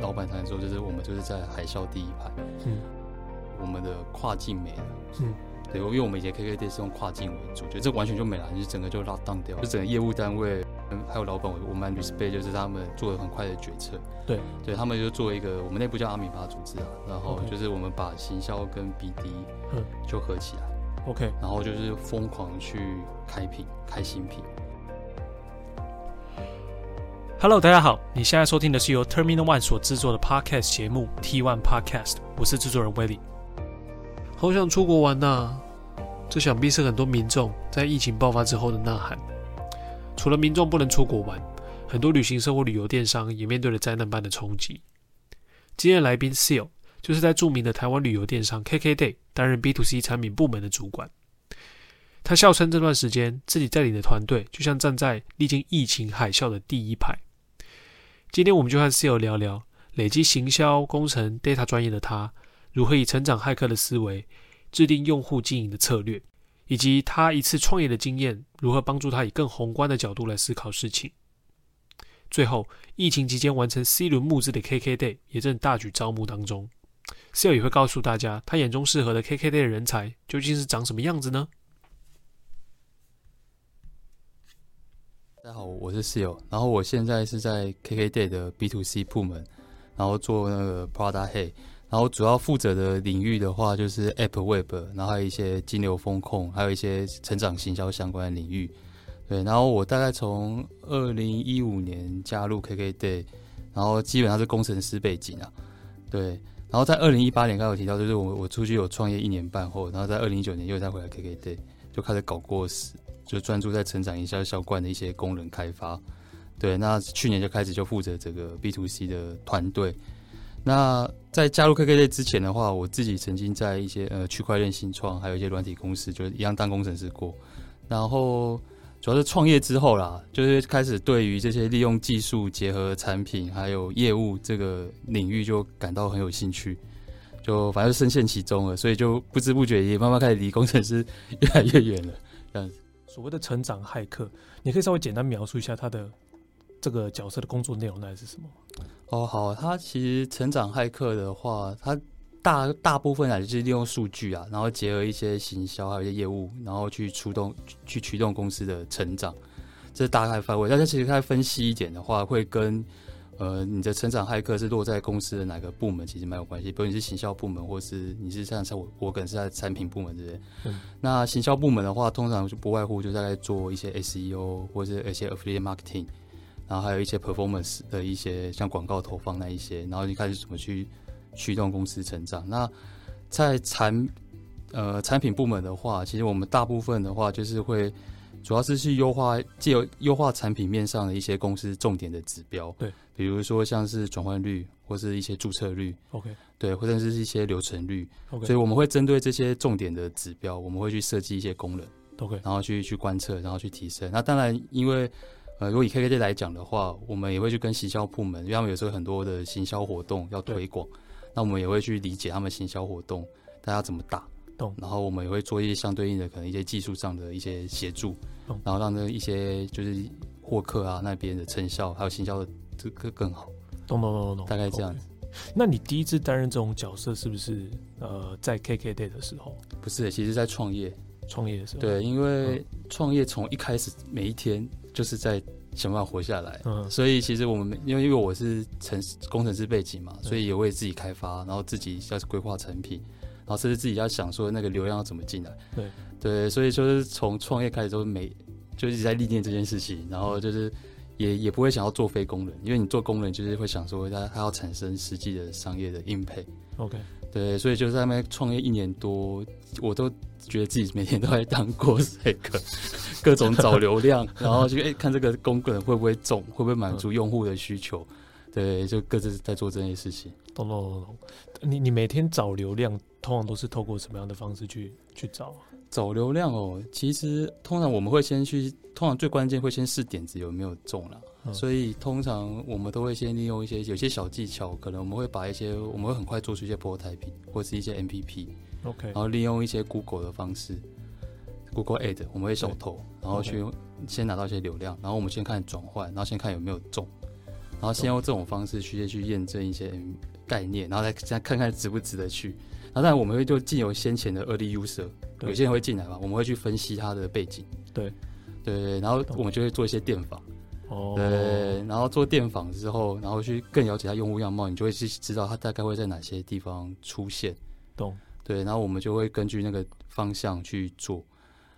老板谈说，就是我们就是在海啸第一排，嗯，我们的跨境没了，嗯，对，因为我们以前 KKday 是用跨境为主，就这完全就没了，就是整个就 lock down 掉，就整个业务单位。还有老板，我们 respect 就是他们做了很快的决策。对，对他们就做一个，我们内部叫阿米巴组织啊。然后就是我们把行销跟 BD 嗯就合起来。OK，然后就是疯狂去开品、开新品。Hello，大家好，你现在收听的是由 Terminal One 所制作的 Podcast 节目 T One Podcast，我是制作人 Willie。好想出国玩呐、这想必是很多民众在疫情爆发之后的呐喊。除了民众不能出国玩，很多旅行社或旅游电商也面对了灾难般的冲击。今天的来宾 Seal 就是在著名的台湾旅游电商 KKday 担任 B to C 产品部门的主管。他笑称这段时间自己带领的团队就像站在历经疫情海啸的第一排。今天我们就和室友聊聊累积行销、工程、data 专业的他，如何以成长骇客的思维制定用户经营的策略。以及他一次创业的经验，如何帮助他以更宏观的角度来思考事情。最后，疫情期间完成 C 轮募资的 KKday 也正大举招募当中。室友也会告诉大家，他眼中适合的 KKday 的人才究竟是长什么样子呢？大家好，我是 Seal，然后我现在是在 KKday 的 B to C 部门，然后做那个 Product Head。然后主要负责的领域的话，就是 App Web，然后还有一些金流风控，还有一些成长行销相关的领域。对，然后我大概从二零一五年加入 KKday，然后基本上是工程师背景啊。对，然后在二零一八年刚有提到，就是我我出去有创业一年半后，然后在二零一九年又再回来 KKday，就开始搞过时，就专注在成长营销相关的一些功能开发。对，那去年就开始就负责这个 B to C 的团队。那在加入 KKZ 之前的话，我自己曾经在一些呃区块链新创，还有一些软体公司，就是一样当工程师过。然后主要是创业之后啦，就是开始对于这些利用技术结合产品还有业务这个领域就感到很有兴趣，就反正深陷其中了，所以就不知不觉也慢慢开始离工程师越来越远了。这样子，所谓的成长骇客，你可以稍微简单描述一下他的这个角色的工作内容那是什么？哦，好，他其实成长骇客的话，他大大部分还是利用数据啊，然后结合一些行销还有一些业务，然后去出动去驱动公司的成长，这是大概范围。但是其实他分析一点的话，会跟呃你的成长骇客是落在公司的哪个部门，其实蛮有关系。比如你是行销部门，或是你是像像我我可能是在产品部门这边。嗯。那行销部门的话，通常就不外乎就大概做一些 SEO 或者一些 Affiliate Marketing。然后还有一些 performance 的一些像广告投放那一些，然后你开始怎么去驱动公司成长。那在产呃产品部门的话，其实我们大部分的话就是会主要是去优化，借由优化产品面上的一些公司重点的指标。对，比如说像是转换率或是一些注册率。OK，对，或者是一些流程率。OK，所以我们会针对这些重点的指标，我们会去设计一些功能。OK，然后去去观测，然后去提升。那当然因为呃，如果以 KKday 来讲的话，我们也会去跟行销部门，因为他们有时候很多的行销活动要推广，那我们也会去理解他们行销活动大家怎么打，懂。然后我们也会做一些相对应的可能一些技术上的一些协助，懂。然后让那一些就是获客啊那边的成效还有行销的这个更好，懂懂懂懂懂，大概这样子。Okay. 那你第一次担任这种角色是不是呃在 KKday 的时候？不是，其实在创业，创业的时候。对，因为创业从一开始每一天。就是在想办法活下来，嗯，所以其实我们因为因为我是程工程师背景嘛，所以也为自己开发，然后自己要规划产品，然后甚至自己要想说那个流量要怎么进来，对对，所以就是从创业开始都每就一直在历练这件事情，然后就是也也不会想要做非功能，因为你做功能就是会想说它它要产生实际的商业的 impact，OK。对，所以就在那边创业一年多，我都觉得自己每天都在当过这个，各种找流量，然后就哎看这个功能会不会中，会不会满足用户的需求，对，就各自在做这些事情。懂懂懂懂。你你每天找流量，通常都是透过什么样的方式去去找？找流量哦，其实通常我们会先去，通常最关键会先试点子有没有中了。所以通常我们都会先利用一些有些小技巧，可能我们会把一些我们会很快做出一些 prototype 或是一些 MPP，OK，然后利用一些 Google 的方式，Google Ad 我们会手投，然后去先拿到一些流量，然后我们先看转换，然后先看有没有中，然后先用这种方式去去验证一些概念，然后再再看看值不值得去。然后当然我们会就进有先前的 early user，有些人会进来嘛，我们会去分析他的背景。对对对，然后我们就会做一些电访。哦，对，然后做电访之后，然后去更了解他用户样貌，你就会去知道他大概会在哪些地方出现。懂。对，然后我们就会根据那个方向去做。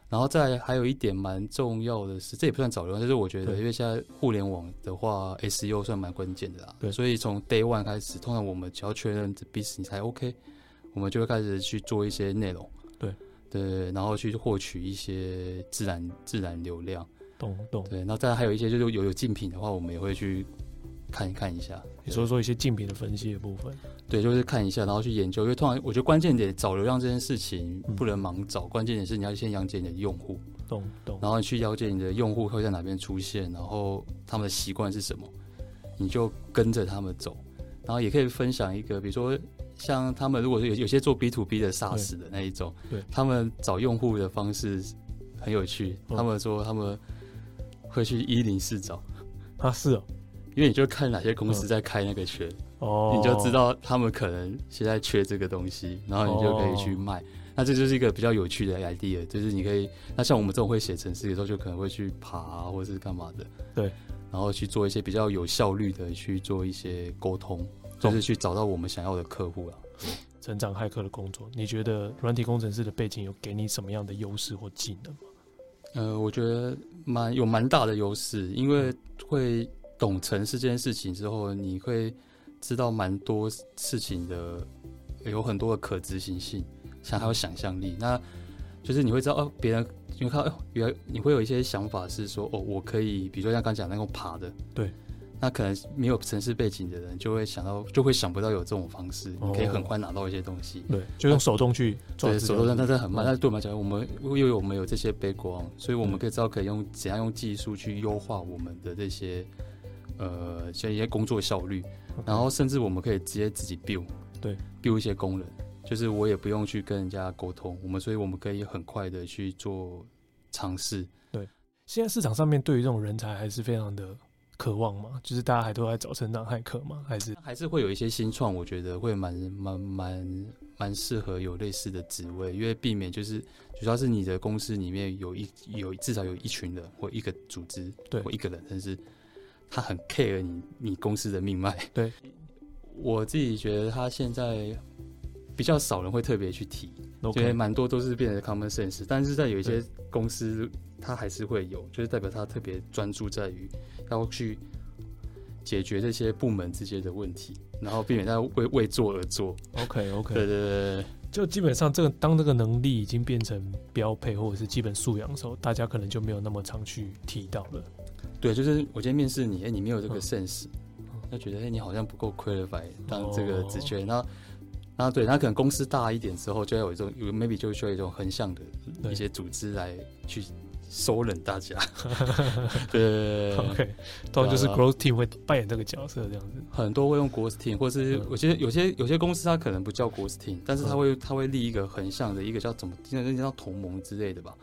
然后再还有一点蛮重要的是，这也不算早流量，就是我觉得，因为现在互联网的话，SEO 算蛮关键的啦。对，所以从 Day One 开始，通常我们只要确认这 business 才 OK，我们就会开始去做一些内容。对对，然后去获取一些自然自然流量。懂懂。对，然后再还有一些就是有有竞品的话，我们也会去。看一看一下，你说说一些竞品的分析的部分，对，就是看一下，然后去研究。因为通常我觉得关键点找流量这件事情不能盲找，嗯、关键点是你要先了解你的用户，懂懂，然后去了解你的用户会在哪边出现，然后他们的习惯是什么，你就跟着他们走。然后也可以分享一个，比如说像他们如果是有有些做 B to B 的 SaaS 的那一种，对，他们找用户的方式很有趣。他们说他们会去一零四找，啊是哦。因为你就看哪些公司在开那个缺，哦，你就知道他们可能现在缺这个东西，然后你就可以去卖。那这就是一个比较有趣的 idea，就是你可以，那像我们这种会写程式的时候，就可能会去爬啊，或者是干嘛的，对，然后去做一些比较有效率的去做一些沟通，就是去找到我们想要的客户啊。成长骇客的工作，你觉得软体工程师的背景有给你什么样的优势或技能吗？呃，我觉得蛮有蛮大的优势，因为会。懂程式这件事情之后，你会知道蛮多事情的，有很多的可执行性，像还有想象力。那就是你会知道哦，别人因为看哦，原来你会有一些想法是说哦，我可以，比如说像刚讲那种爬的，对，那可能没有城市背景的人就会想到，就会想不到有这种方式，哦、你可以很快拿到一些东西。对，就用手动去做，对，手动但但是很慢。嗯、但是对我们来讲，我们因为我们有这些 background，所以我们可以知道可以用怎样用技术去优化我们的这些。呃，像一些工作效率.然后甚至我们可以直接自己 build，对，build 一些功能，就是我也不用去跟人家沟通，我们所以我们可以很快的去做尝试。对，现在市场上面对于这种人才还是非常的渴望嘛，就是大家还都在找成长骇客嘛，还是还是会有一些新创，我觉得会蛮蛮蛮蛮适合有类似的职位，因为避免就是主要是你的公司里面有一有至少有一群人或一个组织，对，或一个人，甚至。他很 care 你你公司的命脉，对，我自己觉得他现在比较少人会特别去提，因为蛮多都是变成 common sense，但是在有一些公司，他还是会有，就是代表他特别专注在于要去解决这些部门之间的问题，然后避免他为为做而做。OK OK，对对对，就基本上这个当这个能力已经变成标配或者是基本素养的时候，大家可能就没有那么常去提到了。对，就是我今天面试你，哎，你没有这个 sense，他、嗯、觉得哎，你好像不够 qualified 当这个职缺，然后，然后对，他可能公司大一点之后，就要有一种有 maybe 就需要一种横向的一些组织来去收拢大家。对，OK，当然就是 growth team 会扮演这个角色，这样子。很多会用 growth team，或是我觉得有些有些公司它可能不叫 growth team，但是它会它会立一个横向的一个叫怎么，应该叫同盟之类的吧。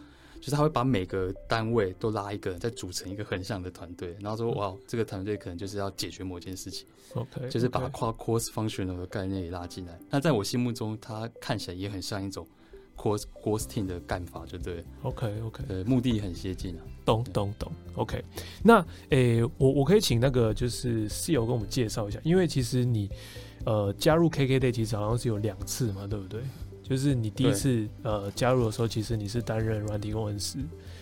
就是他会把每个单位都拉一个人，再组成一个横向的团队，然后说哇，这个团队可能就是要解决某件事情，OK，就是把跨 cross functional 的概念也拉进来。那在我心目中，它看起来也很像一种 cross cross team 的干法，就对，OK OK，呃，目的很接近啊，懂懂懂，OK。那诶、欸，我我可以请那个就是室友跟我们介绍一下，因为其实你呃加入 KKday 其实好像是有两次嘛，对不对？就是你第一次呃加入的时候，其实你是担任软体工程师，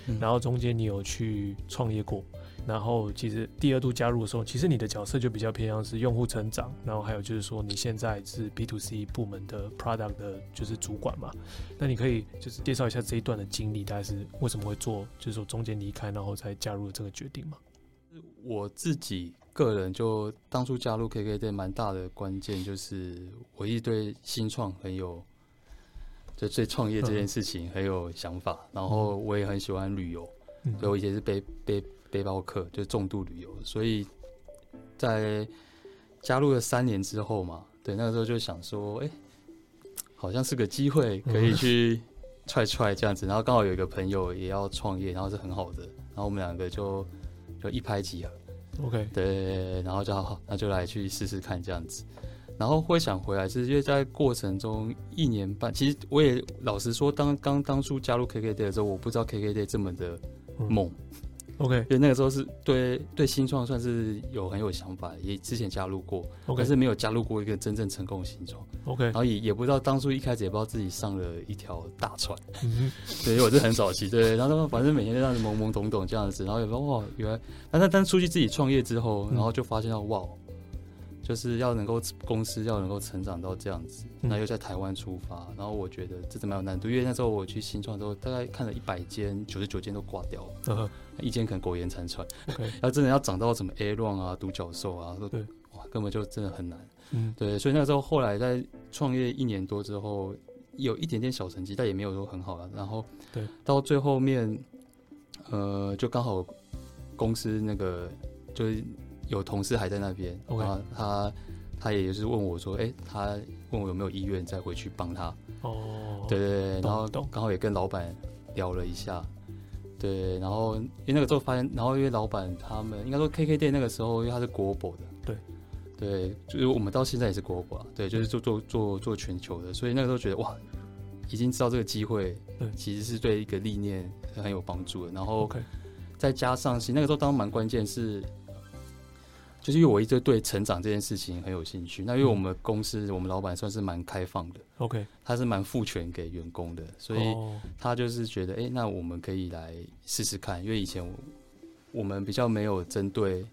嗯、然后中间你有去创业过，然后其实第二度加入的时候，其实你的角色就比较偏向是用户成长，然后还有就是说你现在是 B to C 部门的 product 的就是主管嘛，那你可以就是介绍一下这一段的经历，大概是为什么会做，就是说中间离开然后才加入这个决定吗？我自己个人就当初加入 KKday 蛮大的关键就是我一直对新创很有。就对创业这件事情很有想法，嗯、然后我也很喜欢旅游，嗯、所以我以前是背背背包客，就重度旅游。所以在加入了三年之后嘛，对，那个时候就想说，哎、欸，好像是个机会，可以去踹踹这样子。然后刚好有一个朋友也要创业，然后是很好的，然后我们两个就就一拍即合，OK，对，然后就好，那就来去试试看这样子。然后会想回来，是因为在过程中一年半，其实我也老实说，当刚当初加入 KKday 的时候，我不知道 KKday 这么的猛。嗯 OK，因为那个时候是对对新创算是有很有想法，也之前加入过，okay. 但是没有加入过一个真正成功的新创。OK，然后也也不知道当初一开始也不知道自己上了一条大船。嗯 对，因为我是很早期，对，然后反正每天都这样子懵懵懂懂这样子，然后也说哇，原来，但是但出去自己创业之后，然后就发现到哇。就是要能够公司要能够成长到这样子，那又在台湾出发，然后我觉得这怎么有难度？因为那时候我去新创之后，大概看了一百间，九十九间都挂掉了，一间可能苟延残喘。要 真的要涨到什么 A 轮啊、独角兽啊，都对，哇，根本就真的很难。嗯，对，所以那时候后来在创业一年多之后，有一点点小成绩，但也没有说很好了。然后对，到最后面，呃，就刚好公司那个就是。有同事还在那边.然后他他也就是问我说：“哎、欸，他问我有没有意愿再回去帮他？”哦、oh，对对对，然后刚好也跟老板聊了一下，对，然后因为那个时候发现，然后因为老板他们应该说 KKday 那个时候，因为他是 global 的，对对，就是我们到现在也是 global 啊，对，就是做做做做全球的，所以那个时候觉得哇，已经知道这个机会，对，其实是对一个历练很有帮助的。然后再加上，其实那个时候当然蛮关键是。就是因为我一直对成长这件事情很有兴趣，那因为我们公司、嗯、我们老板算是蛮开放的，OK，他是蛮赋权给员工的，所以他就是觉得，哎、欸，那我们可以来试试看，因为以前我，我们比较没有针对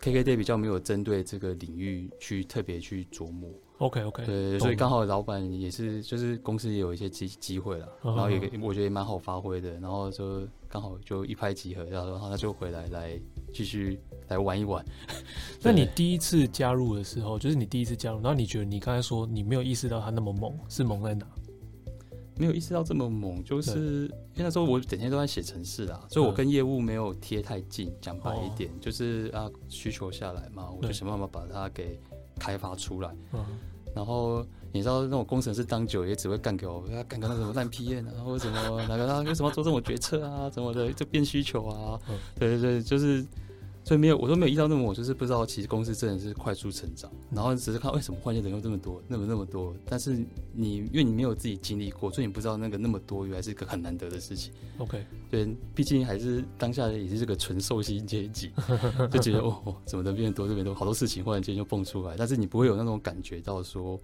KKday 比较没有针对这个领域去特别去琢磨，OK OK，对，所以刚好老板也是，就是公司也有一些机机会了，然后也我觉得也蛮好发挥的，然后就刚好就一拍即合，然后他就回来来继续。来玩一玩。那你第一次加入的时候，就是你第一次加入，然后你觉得你刚才说你没有意识到他那么猛，是猛在哪？没有意识到这么猛，就是因为那时候我整天都在写程式啊，所以我跟业务没有贴太近。讲白一点，就是啊，需求下来嘛，我就想办法把它给开发出来。然后你知道那种工程师当久也只会干给我，干个那什么烂 PM 啊，或者什么哪个他为什么要做这种决策啊，怎么的就变需求啊？对对对，就是。所以没有，我都没有遇到那么，我就是不知道，其实公司真的是快速成长，然后只是看为什么换届人又这么多，那么那么多。但是你因为你没有自己经历过，所以你不知道那个那么多原来 是一个很难得的事情。OK，对，毕竟还是当下也是这个纯受薪阶级，就觉得哦，怎么的变多，这边多好多事情忽然间就蹦出来，但是你不会有那种感觉到说，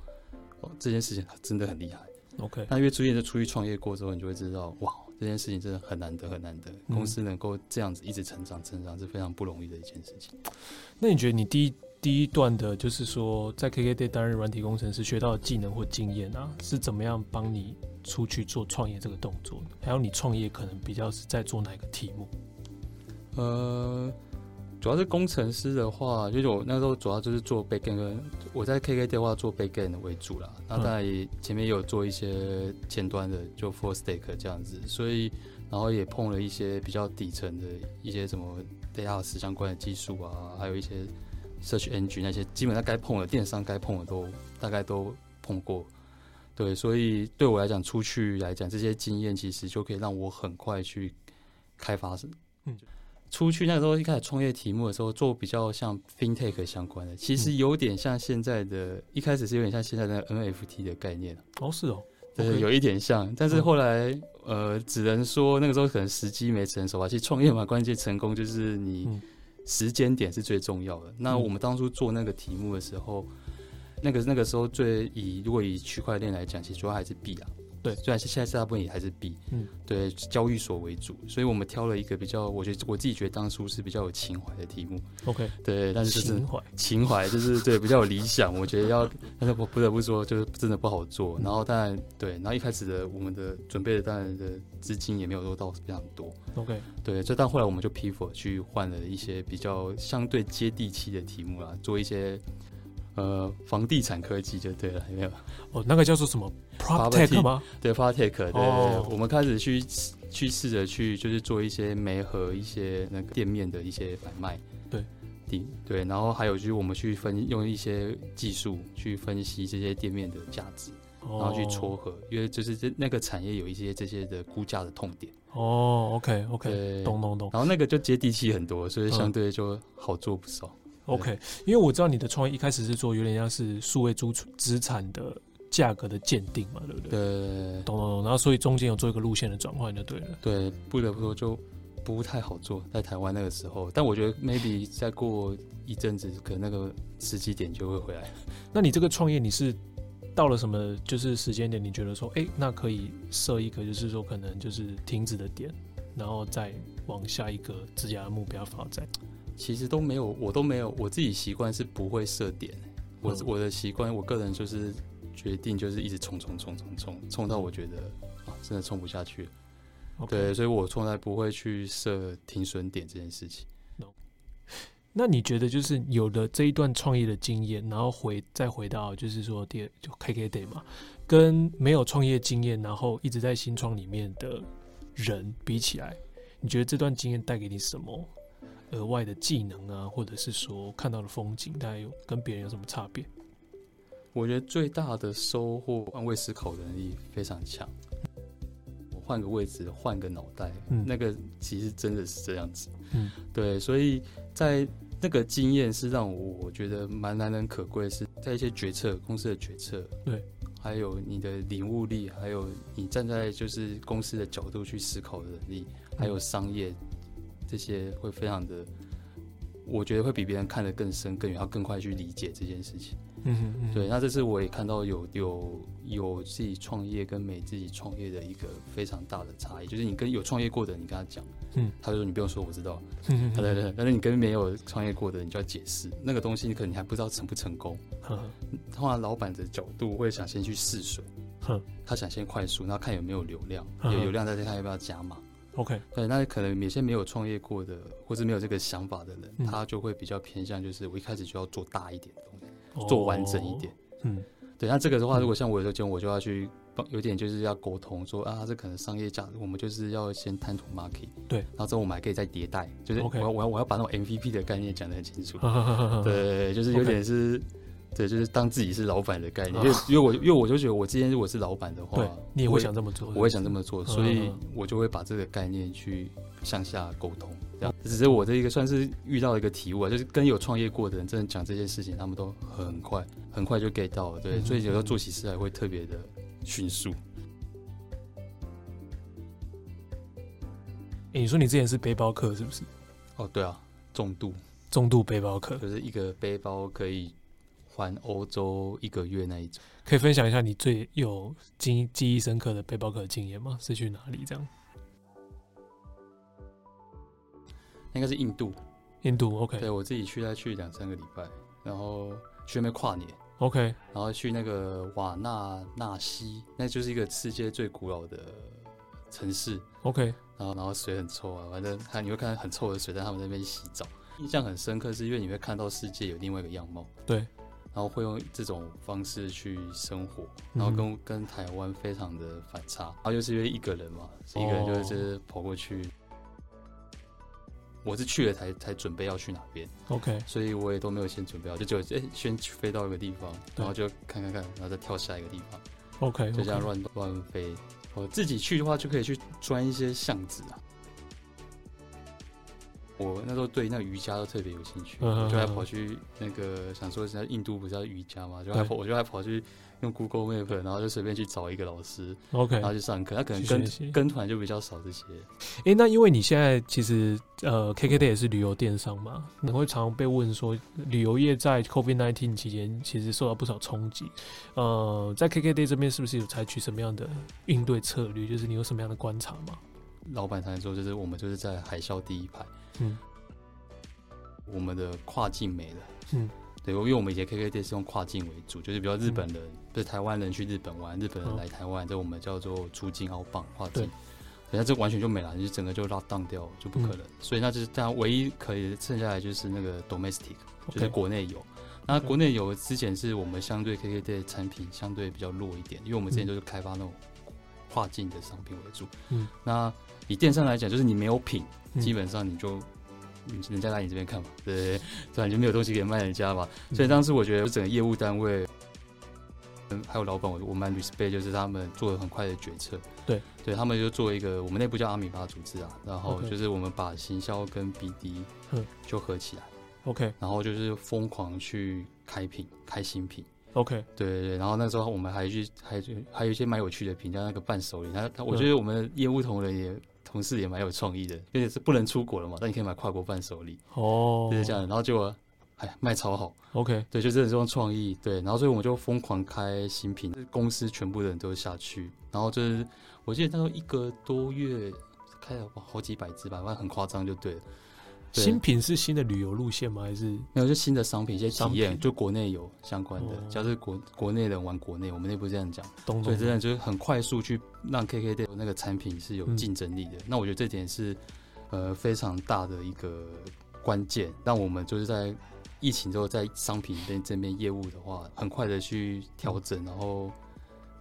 哦，这件事情真的很厉害。OK，那因为出现在出去创业过之后，你就会知道哇。这件事情真的很难得，很难得。公司能够这样子一直成长、成长是非常不容易的一件事情。那你觉得你第一第一段的，就是说在 KKday 担任软体工程师学到的技能或经验啊，是怎么样帮你出去做创业这个动作？还有你创业可能比较是在做哪个题目？呃。主要是工程师的话，就是我那时候主要就是做 backend，我在 KKday 的话做 backend 为主啦。那当然前面也有做一些前端的，就 full stack 这样子。所以然后也碰了一些比较底层的一些什么 data 相关的技术啊，还有一些 search engine 那些，基本上该碰的电商该碰的都大概都碰过。对，所以对我来讲，出去来讲这些经验，其实就可以让我很快去开发。嗯。出去那时候一开始创业题目的时候，做比较像 FinTech 相关的，其实有点像现在的，一开始是有点像现在的 NFT 的概念哦，是哦，对.有一点像，但是后来呃，只能说那个时候可能时机没成熟吧。其实创业嘛，关键成功就是你时间点是最重要的。那我们当初做那个题目的时候，那个那个时候最以如果以区块链来讲，其实主要还是币啊。对，虽然是现在大部分也还是 B，，嗯，对，交易所为主，所以我们挑了一个比较，我觉得我自己觉得当初是比较有情怀的题目。OK，对，但是就是情怀，情怀就是对比较有理想，我觉得要，但是我不得不说，就是真的不好做。然后当然对，然后一开始的我们的准备的当然的资金也没有说到非常多。OK，对，所以但后来我们就 pivot 去换了一些比较相对接地气的题目啦，做一些。呃，房地产科技就对了，有没有？哦，那个叫做什么？PropTech 吗？对，PropTech，对，对，哦，我们开始去去试着去，就是做一些媒和一些那个店面的一些买卖，对，对，然后还有就是我们去分用一些技术去分析这些店面的价值，哦，然后去撮合，因为就是这那个产业有一些这些的估价的痛点。哦，OK OK，懂懂懂。然后那个就接地气很多，所以相对就好做不少。嗯、OK，因为我知道你的创业一开始是做有点像是数位资资产的价格的鉴定嘛，对不对？对，懂懂懂。然后所以中间有做一个路线的转换就对了。对，不得不说就不太好做，在台湾那个时候。但我觉得 maybe 再过一阵子，可能那个时机点就会回来。那你这个创业你是？到了什么就是时间点？你觉得说，哎、欸，那可以设一个，就是说可能就是停止的点，然后再往下一个自家的目标发展。其实都没有，我都没有，我自己习惯是不会设点。我、嗯、我的习惯，我个人就是决定就是一直冲冲冲冲冲冲到我觉得啊，真的冲不下去了。Okay. 对，所以我从来不会去设停损点这件事情。那你觉得就是有了这一段创业的经验，然后回再回到就是说第二就 KKday 嘛，跟没有创业经验，然后一直在新创里面的人比起来，你觉得这段经验带给你什么额外的技能啊，或者是说看到的风景，大概有跟别人有什么差别？我觉得最大的收获，换位思考能力非常强。我换个位置，换个脑袋，嗯，那个其实真的是这样子，嗯，对，所以在。那个经验是让我觉得蛮难能可贵，是在一些决策公司的决策，对，还有你的领悟力，还有你站在就是公司的角度去思考的能力，还有商业这些会非常的，我觉得会比别人看得更深更远，要更快去理解这件事情。嗯嗯，对，那这次我也看到有有有自己创业跟没自己创业的一个非常大的差异，就是你跟有创业过的，你跟他讲，嗯，他就说你不用说我知道，嗯对对，但是你跟没有创业过的，你就要解释那个东西，你可能你还不知道成不成功。通常老板的角度会想先去试水，他想先快速，然后看有没有流量，有流量再看要不要加码。OK，对，那可能有些没有创业过的，或是没有这个想法的人，他就会比较偏向，就是我一开始就要做大一点的东西。做完整一点，嗯，对，那这个的话，如果像我有时候我就要去帮，有点就是要沟通，说啊，这可能商业价值，我们就是要先谈 to market，对，然后之后我们还可以再迭代，就是我要我要我要把那种 MVP 的概念讲得很清楚，对，就是有点是，对，就是当自己是老板的概念，因为因为我因为我就觉得我今天如果是老板的话，你也会想这么做，我会想这么做，所以我就会把这个概念去向下沟通。这样，只是我这一个算是遇到一个体悟啊，就是跟有创业过的人，真的讲这些事情，他们都很快，很快就 get 到了，对，所以有时候做起事来会特别的迅速。欸，你说你之前是背包客是不是？哦，对啊，重度，重度背包客，就是一个背包可以环欧洲一个月那一种。可以分享一下你最有记记忆深刻的背包客的经验吗？是去哪里这样？应该是印度，印度 OK。对，我自己去，再去两三个礼拜，然后去那边跨年 OK，然后去那个瓦纳纳西，那就是一个世界最古老的城市 OK。然后然后水很臭啊，反正看你会看到很臭的水在他们那边洗澡，印象很深刻，是因为你会看到世界有另外一个样貌，对，然后会用这种方式去生活，然后跟、嗯、跟台湾非常的反差，然后就是因为一个人嘛，一个人就是跑过去。我是去了才才准备要去哪边，OK，所以我也都没有先准备好，就就哎、欸、先飞到一个地方，然后就看看看，然后再跳下一个地方，OK，就这样乱乱飞。我自己去的话就可以去钻一些巷子啊。我那时候对那个瑜伽都特别有兴趣，我就还跑去那个想说，现在印度不是要瑜伽嘛，就还跑我就还跑去。用 Google Map，然后就随便去找一个老师，OK，然后去上课。他可能跟跟团就比较少这些。哎、欸，那因为你现在其实呃，KKday 也是旅游电商嘛，你会常常被问说，旅游业在 COVID-19 期间其实受到不少冲击。呃，在 KKday 这边是不是有采取什么样的应对策略？就是你有什么样的观察吗？老板常说，就是我们就是在海啸第一排，嗯，我们的跨境没了，嗯。对，因为我们以前 KKday 是用跨境为主，就是比较日本人，不、嗯、是台湾人去日本玩，日本人来台湾，这、哦、我们叫做出境澳棒跨境。等下这完全就没了，就整个就 lock down 掉，就不可能。嗯、所以那就是大家，唯一可以剩下来就是那个 domestic. 就是国内有。那国内有之前是我们相对 KKday 产品相对比较弱一点，因为我们之前都是开发那种跨境的商品为主。嗯，那以电商来讲，就是你没有品，嗯、基本上你就。人家来你这边看嘛，对，不然就没有东西可以卖人家嘛。所以当时我觉得整个业务单位嗯，还有老板，我我蛮 respect，就是他们做了很快的决策。对，对他们就做一个，我们内部叫阿米巴组织啊，然后就是我们把行销跟 BD 就合起来，OK，然后就是疯狂去开品，开新品，OK，对对对，然后那时候我们还去还还有一些蛮有趣的评价，那个伴手礼，他他我觉得我们的业务同仁也同事也蛮有创意的，而且是不能出国了嘛，但你可以买跨国伴手礼，哦，就是这样的，然后结果。哎，卖超好，OK，对，就这种创意，对，然后所以我们就疯狂开新品，公司全部的人都下去，然后就是我记得那时候一个多月开了好几百只吧，反正很夸张就对了。对，新品是新的旅游路线吗？还是没有？就新的商品，一些体验，就国内有相关的，假如是国国内人玩国内，我们内部这样讲，所以真的就是很快速去让 KKday 那个产品是有竞争力的。嗯、那我觉得这点是呃非常大的一个关键，让我们就是在。疫情之后，在商品边这边业务的话，很快的去调整，然后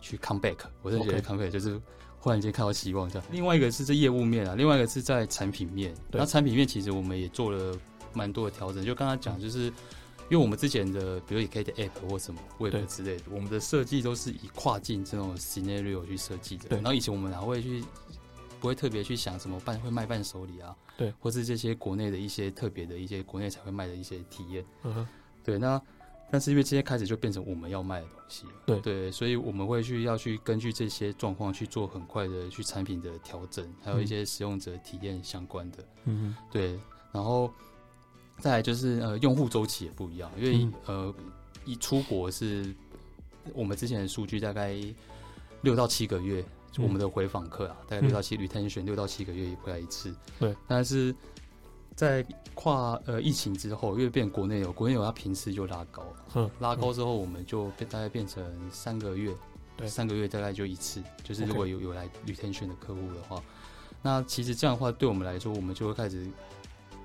去 come back。我是觉得 come back 就是忽然间看到希望这样。另外一个是这业务面啊，另外一个是在产品面。那产品面其实我们也做了蛮多的调整。就刚刚讲，就是因为我们之前的，比如也可以的 app 或什么 web 之类的，我们的设计都是以跨境这种 scenario 去设计的。对。然后以前我们还会去。不会特别去想什么伴会卖伴手礼啊，对，或是这些国内的一些特别的一些国内才会卖的一些体验，嗯哼，对。那但是因为这些开始就变成我们要卖的东西，对对，所以我们会去要去根据这些状况去做很快的去产品的调整，还有一些使用者体验相关的，嗯哼，对。然后再来就是呃用户周期也不一样，因为、嗯、呃一出国是我们之前的数据大概六到七个月。我们的回访客啊，大概六到七 retention 六到七个月也回来一次。对，但是在跨呃疫情之后，因为变国内有国内有，它频次就拉高拉高之后，我们就变大概变成三个月，对，三个月大概就一次。就是如果有有来 retention 的客户的话，那其实这样的话，对我们来说，我们就会开始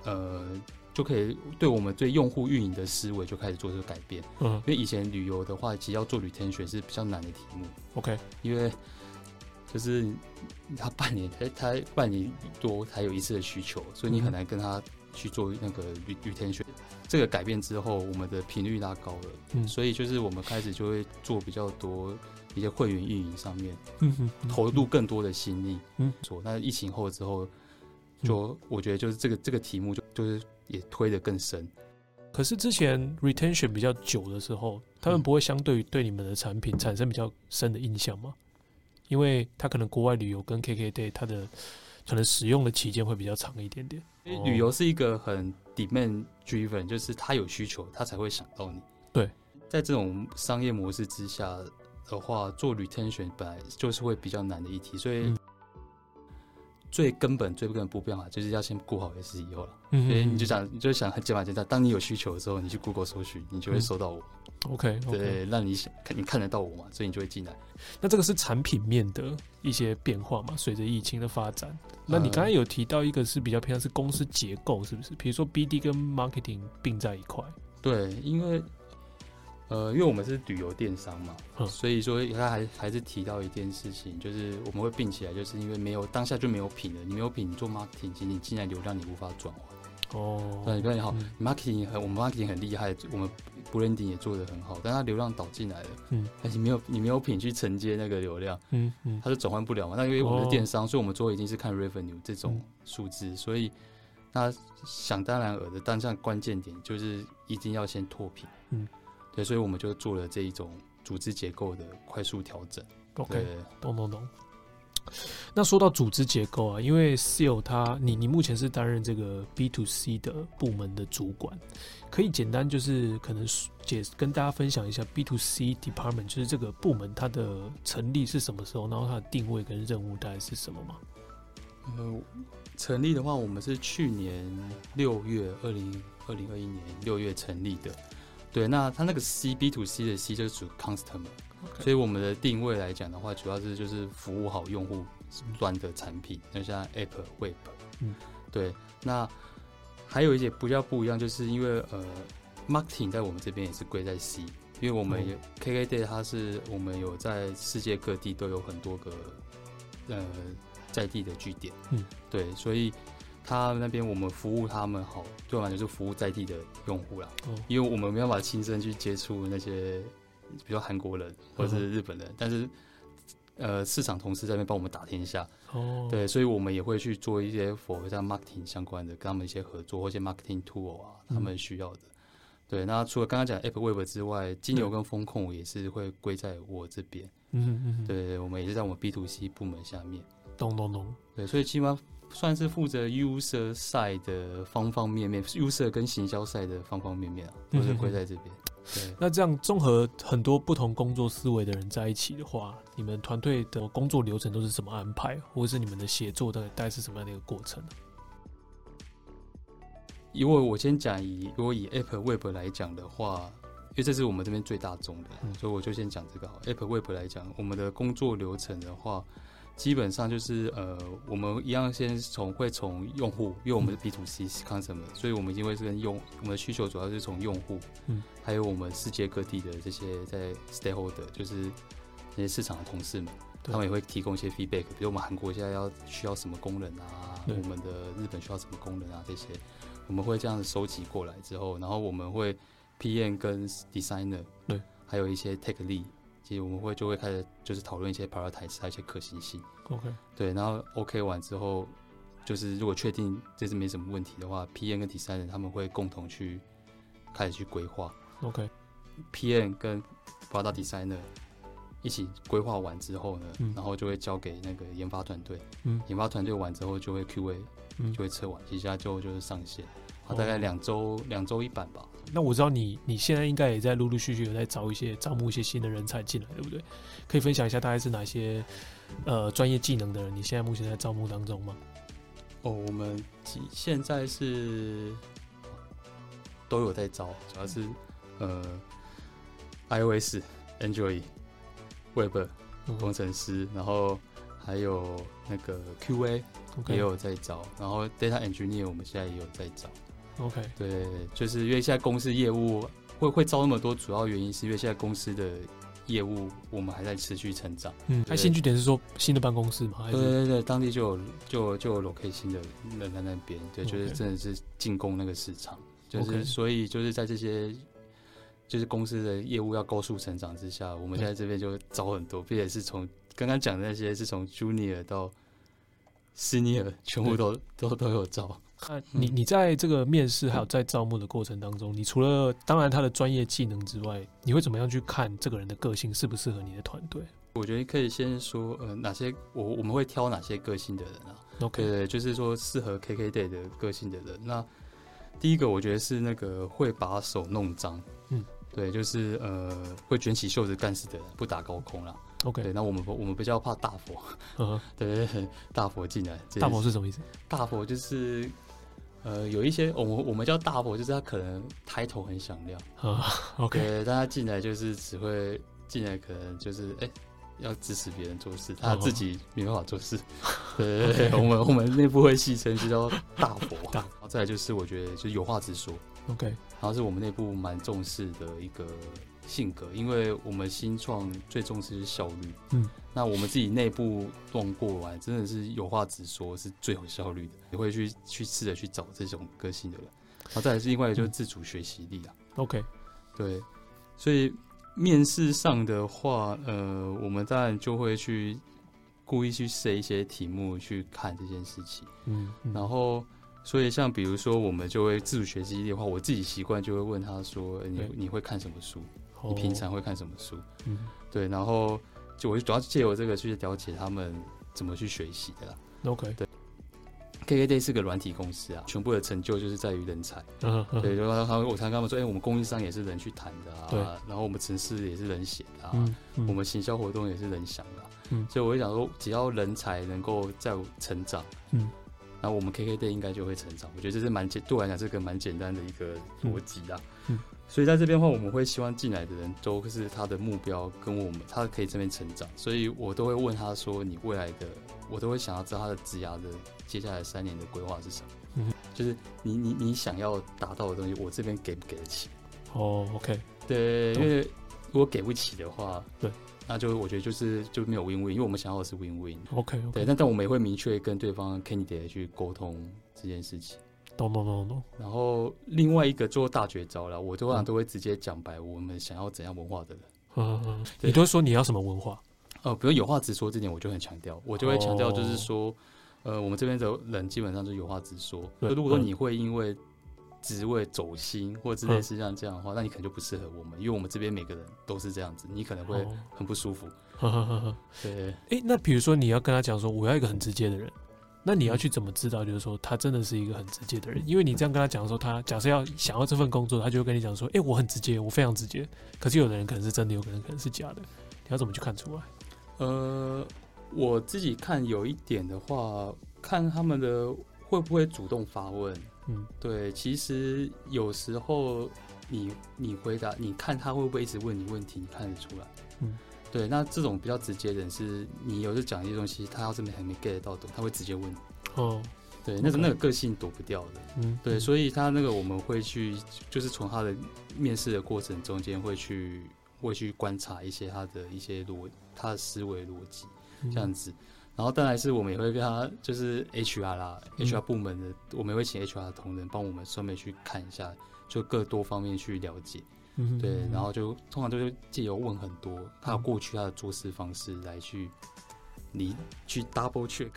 呃，就可以对我们对用户运营的思维就开始做这个改变。嗯，因为以前旅游的话，其实要做 retention 是比较难的题目。OK，因为就是他半年，他他半年多才有一次的需求，所以你很难跟他去做那个 retention。这个改变之后，我们的频率拉高了，嗯，所以就是我们开始就会做比较多一些会员运营上面，嗯哼，投入更多的心力，嗯，做。那疫情后之后，就我觉得就是这个这个题目就就是也推得更深。可是之前 retention 比较久的时候，他们不会相对于对你们的产品产生比较深的印象吗？因为他可能国外旅游跟 KKday 他的可能使用的期间会比较长一点点。因为旅游是一个很 demand driven，就是他有需求，他才会想到你。对，在这种商业模式之下的话，做 retention 本来就是会比较难的议题，所以最根本、最根本不变化就是要先顾好 SEO 了。嗯，所以你就想，你就想很简单简单，当你有需求的时候，你去 Google 搜寻，你就会搜到我。嗯 OK，, okay. 对，让你想看，你看得到我嘛，所以你就会进来。那这个是产品面的一些变化嘛？随着疫情的发展，那你刚才有提到一个是比较偏向是公司结构，是不是？比如说 BD 跟 Marketing 并在一块。对，因为呃，因为我们是旅游电商嘛，嗯、所以说他还还是提到一件事情，就是我们会并起来，就是因为没有当下就没有品了，你没有品，你做 Marketing，其实你进来流量你无法转换。哦，对，你好，marketing 很，我们 marketing 很厉害，我们 branding 也做得很好，但它流量导进来了，嗯，但是没有你没有品去承接那个流量，嗯嗯，它就转换不了嘛。那因为我们是电商，所以我们做一定是看 revenue 这种数字，嗯，所以那想当然尔的，但这样关键点就是一定要先脱贫，嗯，对，所以我们就做了这一种组织结构的快速调整。OK，懂懂懂。那说到组织结构啊，因为 Seal 他，你你目前是担任这个 B to C 的部门的主管，可以简单就是可能解跟大家分享一下 B to C department 就是这个部门它的成立是什么时候，然后它的定位跟任务大概是什么吗？呃，成立的话，我们是去年六月二零二零二一年六月成立的。对，那它那个 C B to C 的 C 就是指 customer。所以我们的定位来讲的话，主要是就是服务好用户端的产品，那像 App、Web，嗯，对。那还有一些比较不一样，就是因为呃，Marketing 在我们这边也是归在 C，因为我们 KKday 它是我们有在世界各地都有很多个呃在地的据点，嗯，对，所以他那边我们服务他们好，对嘛，就是服务在地的用户啦，哦，因为我们没有办法亲身去接触那些。比如韩国人或者是日本人，嗯、但是呃市场同事在那边帮我们打天下哦，对，所以我们也会去做一些符合像 marketing 相关的，跟他们一些合作或一些 marketing tool 啊，他们需要的。嗯、对，那除了刚刚讲 app web 之外，金牛跟风控也是会归在我这边。嗯嗯，对，我们也是在我们 B to C 部门下面。咚咚咚，对，所以基本上算是负责 user side 的方方面面，user 跟行销 side 的方方面面啊，都是归在这边。对，那这样综合很多不同工作思维的人在一起的话，你们团队的工作流程都是怎么安排，或者是你们的协作大概是什么样的一个过程呢？因为我先讲以如果以 App Web 来讲的话，因为这是我们这边最大众的，嗯、所以我就先讲这个好。App Web 来讲，我们的工作流程的话。基本上就是呃，我们一样先从会从用户，因为我们是 B to C customer，所以我们一定会是跟用我们的需求主要是从用户，嗯，还有我们世界各地的这些在 stakeholder，就是那些市场的同事们，他们也会提供一些 feedback，比如我们韩国现在要需要什么功能啊，我们的日本需要什么功能啊，这些我们会这样子收集过来之后，然后我们会 PM 跟 designer，对，还有一些 tech lead。我们会就会开始就是讨论一些 prioritize 还有一些可行性。OK，对，然后 OK 完之后，就是如果确定这是没什么问题的话，PN 跟 designer 他们会共同去开始去规划。OK，PM 跟 product designer 一起规划完之后呢，嗯、然后就会交给那个研发团队。嗯，研发团队完之后就会 QA，就会测完，接下来就就是上线。大概两周两周一版吧。那我知道你你现在应该也在陆陆续续有在招一些招募一些新的人才进来，对不对？可以分享一下大概是哪些呃专业技能的人？你现在目前在招募当中吗？哦，我们现在是都有在招，主要是呃 iOS、Android、Web 工程师，然后还有那个 QA 也有在招然后 Data Engineer 我们现在也有在招。OK，对，就是因为现在公司业务会会招那么多，主要原因是因为现在公司的业务我们还在持续成长。嗯，它新据点是说新的办公室吗？对对对，当地就有就就有 location 新的人在那边，对，就是真的是进攻那个市场.就是所以就是在这些就是公司的业务要高速成长之下，我们现在这边就招很多，并且是从刚刚讲的那些是从 junior 到 senior 全部都都都有招。那你你在这个面试还有在招募的过程当中，你除了当然他的专业技能之外，你会怎么样去看这个人的个性适不适合你的团队？我觉得可以先说，呃，哪些我我们会挑哪些个性的人啊？OK，对，就是说适合 KKday 的个性的人。那第一个我觉得是那个会把手弄脏，嗯，对，就是呃会卷起袖子干事的人，不打高空啦。OK，对，那我们我们比较怕大佛，嗯，对，大佛进来，大佛是什么意思？大佛就是。呃，有一些我们我们叫大伯，就是他可能抬头很响亮，OK，对，但他进来就是只会进来，可能就是哎、欸，要支持别人做事，他自己没办法做事。对对对，我们我们内部会戏称就叫大佛。然后再来就是我觉得就是有话直说，OK，然后是我们内部蛮重视的一个。性格，因为我们新创最重视是效率。嗯，那我们自己内部动过完，真的是有话直说，是最有效率的。你会去去试着去找这种个性的人。然后再来是另外一个就是自主学习力啊。OK，对，所以面试上的话，呃，我们当然就会去故意去设一些题目去看这件事情。嗯，嗯，然后所以像比如说我们就会自主学习力的话，我自己习惯就会问他说：“你你会看什么书？”你平常会看什么书？嗯，对，然后就我就主要借由这个去了解他们怎么去学习的啦。OK，对，KKday 是个软体公司啊，全部的成就就是在于人才。嗯，对，然后他我常跟他们说，哎，我们供应商也是人去谈的啊，对，然后我们城市也是人写的啊，我们行销活动也是人想的。嗯，所以我就想说，只要人才能够在成长，嗯，那我们 KKday 应该就会成长。我觉得这是蛮简，对我来讲，这个蛮简单的一个逻辑啦。嗯。所以在这边的话，我们会希望进来的人都是他的目标跟我们，他可以这边成长。所以我都会问他说：“你未来的，我都会想要知道他的职涯的接下来三年的规划是什么？嗯，就是你你你想要达到的东西，我这边给不给得起？”哦，OK，对，因为如果给不起的话，对，那就我觉得就是就没有 win win，因为我们想要的是 win win。OK，对，但但我们也会明确跟对方 candidate 去沟通这件事情。懂懂懂懂，然后另外一个做大绝招了，我通常都会直接讲白，我们想要怎样文化的人。嗯嗯，你都说你要什么文化？呃，比如有话直说这点，我就很强调，我就会强调，就是说，哦、呃，我们这边的人基本上就有话直说。对如果说你会因为职位走心或之类是像这样的话，嗯、那你可能就不适合我们，因为我们这边每个人都是这样子，你可能会很不舒服。哦、对，哎、欸，那比如说你要跟他讲说，我要一个很直接的人。那你要去怎么知道？就是说，他真的是一个很直接的人，因为你这样跟他讲的时候，他假设要想要这份工作，他就会跟你讲说，哎、欸，我很直接，我非常直接。可是有的人可能是真的，有可能可能是假的，你要怎么去看出来？呃，我自己看有一点的话，看他们的会不会主动发问。嗯，对，其实有时候你你回答，你看他会不会一直问你问题，你看得出来。嗯。对，那这种比较直接的人是，你有时讲一些东西，他要是没还没 get 到懂，他会直接问。哦，对，那个.那个个性躲不掉的。嗯，对，所以他那个我们会去，就是从他的面试的过程中间会去会去观察一些他的一些逻，他的思维逻辑这样子。嗯、然后当然是我们也会跟他，就是 HR 啦、嗯、HR 部门的，我们也会请 HR 的同仁帮我们顺便去看一下，就各多方面去了解。嗯对，然后就通常都是借由问很多他过去他的做事方式来去你去 double check。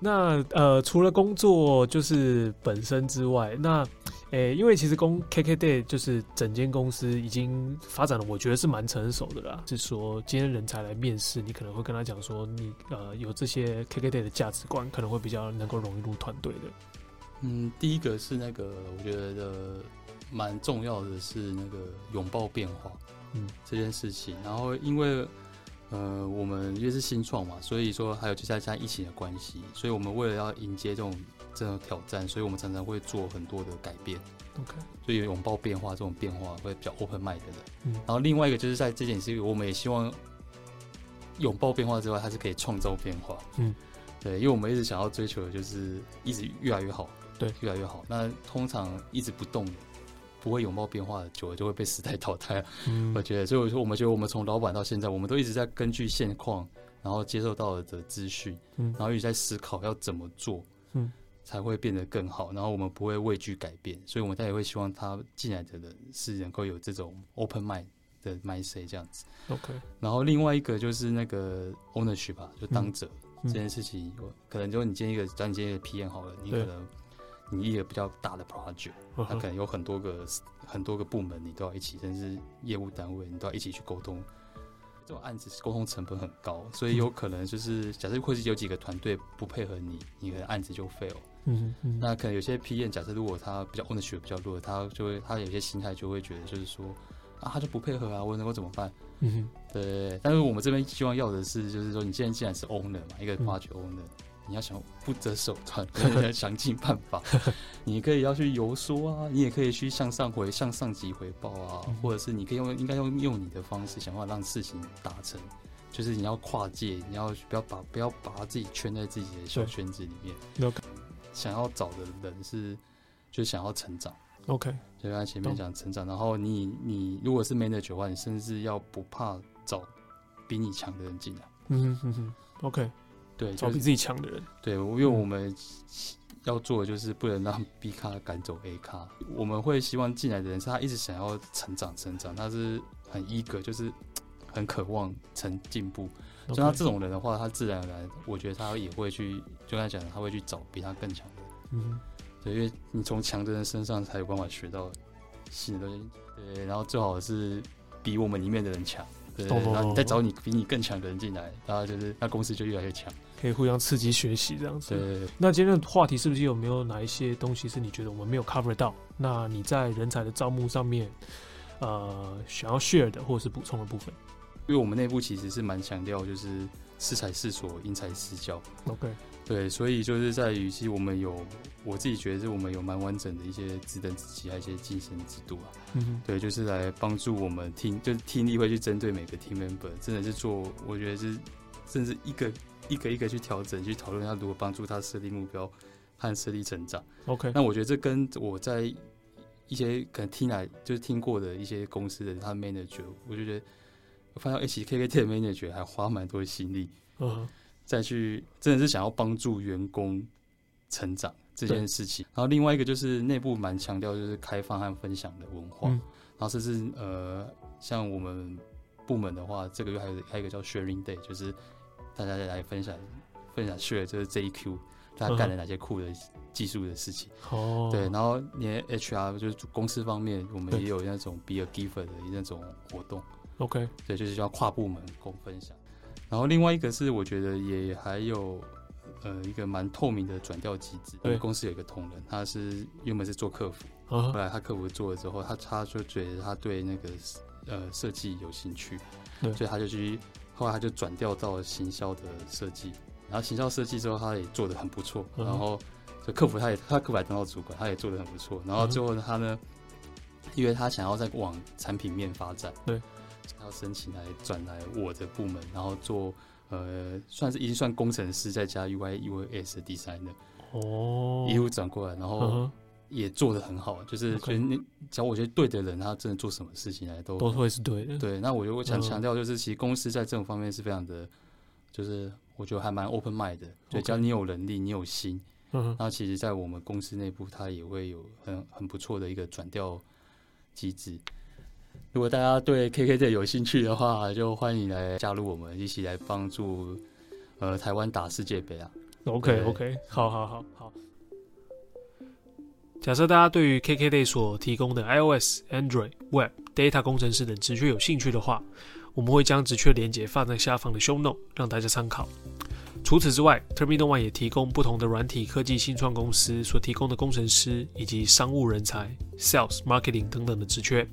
那呃，除了工作就是本身之外，那诶，因为其实公 KKday 就是整间公司已经发展的，我觉得是蛮成熟的啦。是说今天人才来面试，你可能会跟他讲说，你呃有这些 KKday 的价值观，可能会比较能够融入团队的。嗯，第一个是那个，我觉得。蛮重要的是那个拥抱变化，嗯，这件事情。然后因为呃，我们因为是新创嘛，所以说还有就在加疫情的关系，所以我们为了要迎接这种这种挑战，所以我们常常会做很多的改变。OK，所以拥抱变化这种变化会比较 open mind 的人。嗯，然后另外一个就是在这件事，我们也希望拥抱变化之外，它是可以创造变化。嗯，对，因为我们一直想要追求的就是一直越来越好，对，越来越好。那通常一直不动的。不会拥抱变化的，久了就会被时代淘汰我觉得，所以我说，我们觉得，我们从老板到现在，我们都一直在根据现况，然后接受到的资讯，嗯，然后一直在思考要怎么做，嗯，才会变得更好。然后我们不会畏惧改变，所以我们大家也会希望他进来的人是能够有这种 open mind 的 mindset 这样子。OK。然后另外一个就是那个 ownership 吧，就当者、嗯、这件事情，可能就你今天一个，假如你今天一个 PM 好了，你可能。你一个比较大的 project，它可能有很多个很多个部门，你都要一起，甚至业务单位你都要一起去沟通。这种案子沟通成本很高，所以有可能就是假设会是有几个团队不配合你，你的案子就 fail。嗯嗯。那可能有些 PM 假设如果他比较 ownership 比较弱，他就会他有些心态就会觉得就是说啊，他就不配合啊，我能够怎么办？嗯哼。对，但是我们这边希望要的是，就是说你现在既然是 owner 嘛，一个 project owner。你要想不择手段，你要想尽办法。你可以要去游说啊，你也可以去向上回向上级回报啊，或者是你可以用应该用用你的方式想办法让事情达成。就是你要跨界，你要不要把不要把自己圈在自己的小圈子里面。OK，想要找的人是就想要成长。OK，就刚才前面讲成长，然后你你如果是 manager 的话，你甚至要不怕找比你强的人进来。嗯嗯嗯，OK。对，找比自己强的人。对，因为我们要做的就是不能让 B 咖赶走 A 咖。我们会希望进来的人是他一直想要成长、成长，他是很 eager，就是 很渴望成进步。像.他这种人的话，他自然而然，我觉得他也会去，就刚才讲的，他会去找比他更强的。嗯，对，因为你从强的人身上才有办法学到新的东西。对，然后最好是比我们里面的人强。对，然后你再找你比你更强的人进来，然后就是那公司就越来越强。可以互相刺激学习这样子。对。那今天的话题是不是有没有哪一些东西是你觉得我们没有 cover 到？那你在人才的招募上面，呃，想要 share 的或者是补充的部分？因为我们内部其实是蛮强调就是适才适所，因材施教。OK。对，所以就是在于，其实我们有我自己觉得是我们有蛮完整的一些职等职级，还有一些晋升制度啊。嗯哼。对，就是来帮助我们听，就是听力会去针对每个 team member，真的是做，我觉得是甚至一个。一个一个去调整，去讨论他如何帮助他设立目标和设立成长。OK，那我觉得这跟我在一些可能听来就是听过的一些公司的他 manager，我就觉得我发现 HKKT 的 manager 还花蛮多心力，嗯、uh，huh. 再去真的是想要帮助员工成长这件事情。然后另外一个就是内部蛮强调就是开放和分享的文化，嗯、然后甚至呃像我们。部门的话，这个月还有还有一个叫 Sharing Day，就是大家再来分享分享 share，就是这一 Q 大家干了哪些酷的技术的事情。哦、嗯，对，然后连 HR 就是公司方面，我们也有那种 Be a Giver 的那种活动。OK，对，就是叫跨部门共分享。然后另外一个是我觉得也还有。呃，一个蛮透明的转调机制。对，公司有一个同仁，他是原本是做客服，后来他客服做了之后，他他就觉得他对那个呃设计有兴趣，对，所以他就去，后来他就转调到行销的设计，然后行销设计之后，他也做的很不错，然后就客服他也他客服还当到主管，他也做的很不错，然后最后他呢，因为他想要再往产品面发展，对，他要申请来转来我的部门，然后做。呃，算是已经算工程师，再加 UI、US 的 designer 哦，一路转过来，然后也做的很好，就是所以你只要我觉得对的人，他真的做什么事情来都都会是对的。对，那我就想强调，就是其实公司在这种方面是非常的，就是我觉得还蛮 open mind 的，就只要你有能力，你有心，嗯，那其实，在我们公司内部，它也会有很很不错的一个转调机制。如果大家对 KKday 有兴趣的话，就欢迎来加入我们，一起来帮助呃台湾打世界杯啊。OK OK，好好好好。假设大家对于 KKday 所提供的 iOS、Android、Web、Data 工程师等职缺有兴趣的话，我们会将职缺连接放在下方的 Show Note，让大家参考。除此之外，Terminal One 也提供不同的软体科技新创公司所提供的工程师以及商务人才、Sales、Marketing 等等的职缺。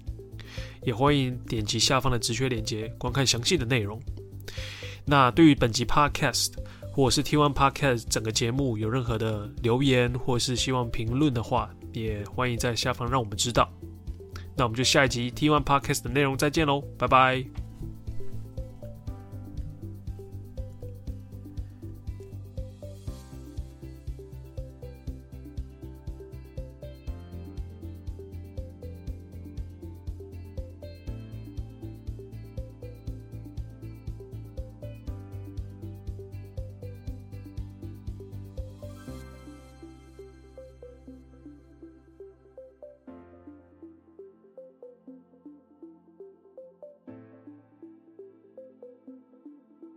也欢迎点击下方的直缺链接，观看详细的内容。那对于本集 Podcast 或者是 T One Podcast 整个节目有任何的留言或是希望评论的话，也欢迎在下方让我们知道。那我们就下一集 T One Podcast 的内容再见喽，拜拜。